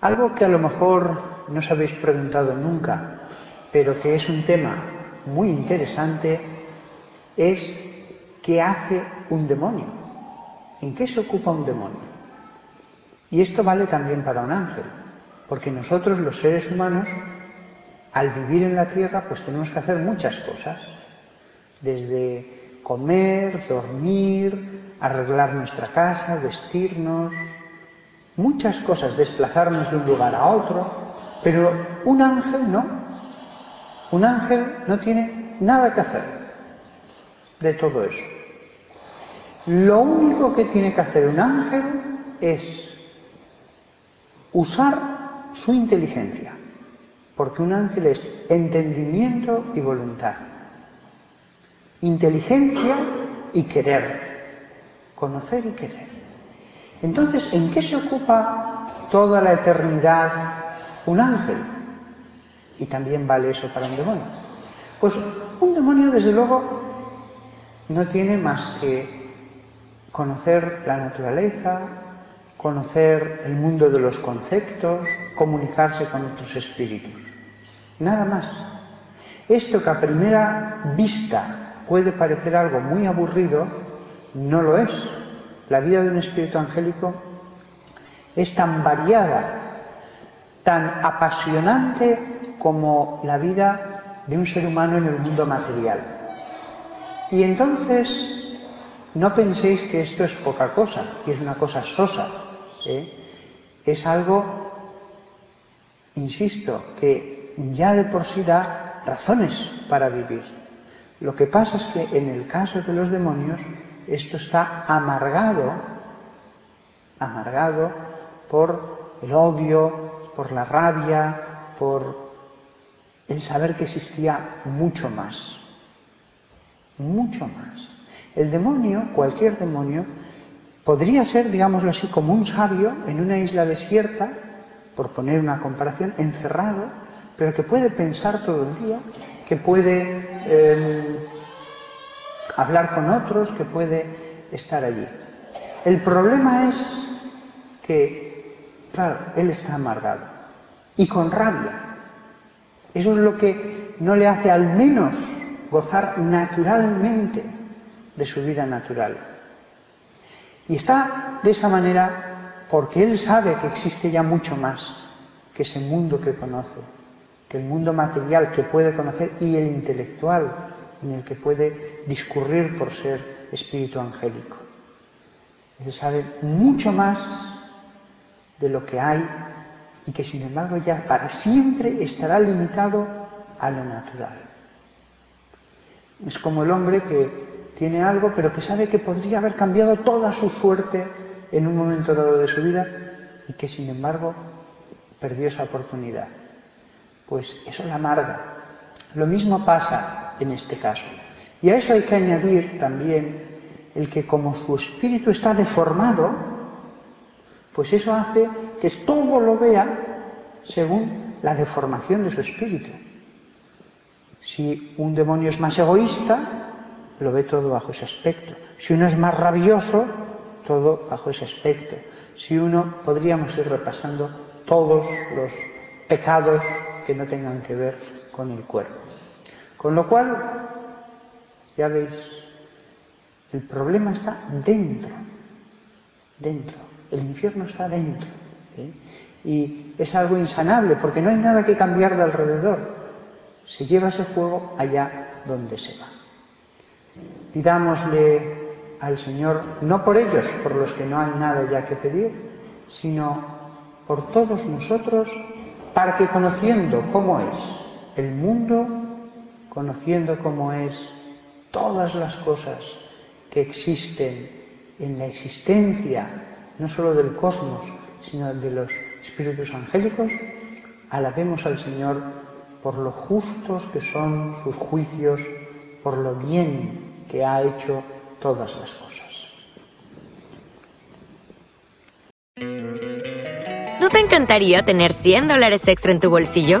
Algo que a lo mejor no os habéis preguntado nunca, pero que es un tema muy interesante, es ¿qué hace un demonio? ¿En qué se ocupa un demonio? Y esto vale también para un ángel, porque nosotros los seres humanos al vivir en la tierra, pues tenemos que hacer muchas cosas, desde comer, dormir, arreglar nuestra casa, vestirnos, muchas cosas, desplazarnos de un lugar a otro, pero un ángel no. Un ángel no tiene nada que hacer de todo eso. Lo único que tiene que hacer un ángel es usar su inteligencia porque un ángel es entendimiento y voluntad, inteligencia y querer, conocer y querer. Entonces, ¿en qué se ocupa toda la eternidad un ángel? Y también vale eso para un demonio. Pues un demonio, desde luego, no tiene más que conocer la naturaleza, conocer el mundo de los conceptos, comunicarse con otros espíritus. Nada más. Esto que a primera vista puede parecer algo muy aburrido, no lo es. La vida de un espíritu angélico es tan variada, tan apasionante como la vida de un ser humano en el mundo material. Y entonces no penséis que esto es poca cosa, que es una cosa sosa. ¿eh? Es algo, insisto, que ya de por sí da razones para vivir. Lo que pasa es que en el caso de los demonios esto está amargado, amargado por el odio, por la rabia, por el saber que existía mucho más, mucho más. El demonio, cualquier demonio, podría ser, digámoslo así, como un sabio en una isla desierta, por poner una comparación, encerrado pero que puede pensar todo el día, que puede em, hablar con otros, que puede estar allí. El problema es que, claro, él está amargado y con rabia. Eso es lo que no le hace al menos gozar naturalmente de su vida natural. Y está de esa manera porque él sabe que existe ya mucho más que ese mundo que conoce que el mundo material que puede conocer y el intelectual en el que puede discurrir por ser espíritu angélico. Él sabe mucho más de lo que hay y que sin embargo ya para siempre estará limitado a lo natural. Es como el hombre que tiene algo pero que sabe que podría haber cambiado toda su suerte en un momento dado de su vida y que sin embargo perdió esa oportunidad pues eso la amarga. Lo mismo pasa en este caso. Y a eso hay que añadir también el que como su espíritu está deformado, pues eso hace que todo lo vea según la deformación de su espíritu. Si un demonio es más egoísta, lo ve todo bajo ese aspecto. Si uno es más rabioso, todo bajo ese aspecto. Si uno, podríamos ir repasando todos los pecados que no tengan que ver con el cuerpo. Con lo cual, ya veis, el problema está dentro, dentro, el infierno está dentro. Y es algo insanable porque no hay nada que cambiar de alrededor. Se lleva ese fuego allá donde se va. Pidámosle al Señor, no por ellos, por los que no hay nada ya que pedir, sino por todos nosotros para que conociendo cómo es el mundo, conociendo cómo es todas las cosas que existen en la existencia no solo del cosmos, sino de los espíritus angélicos, alabemos al Señor por lo justos que son sus juicios, por lo bien que ha hecho todas las cosas. ¿No te encantaría tener 100 dólares extra en tu bolsillo?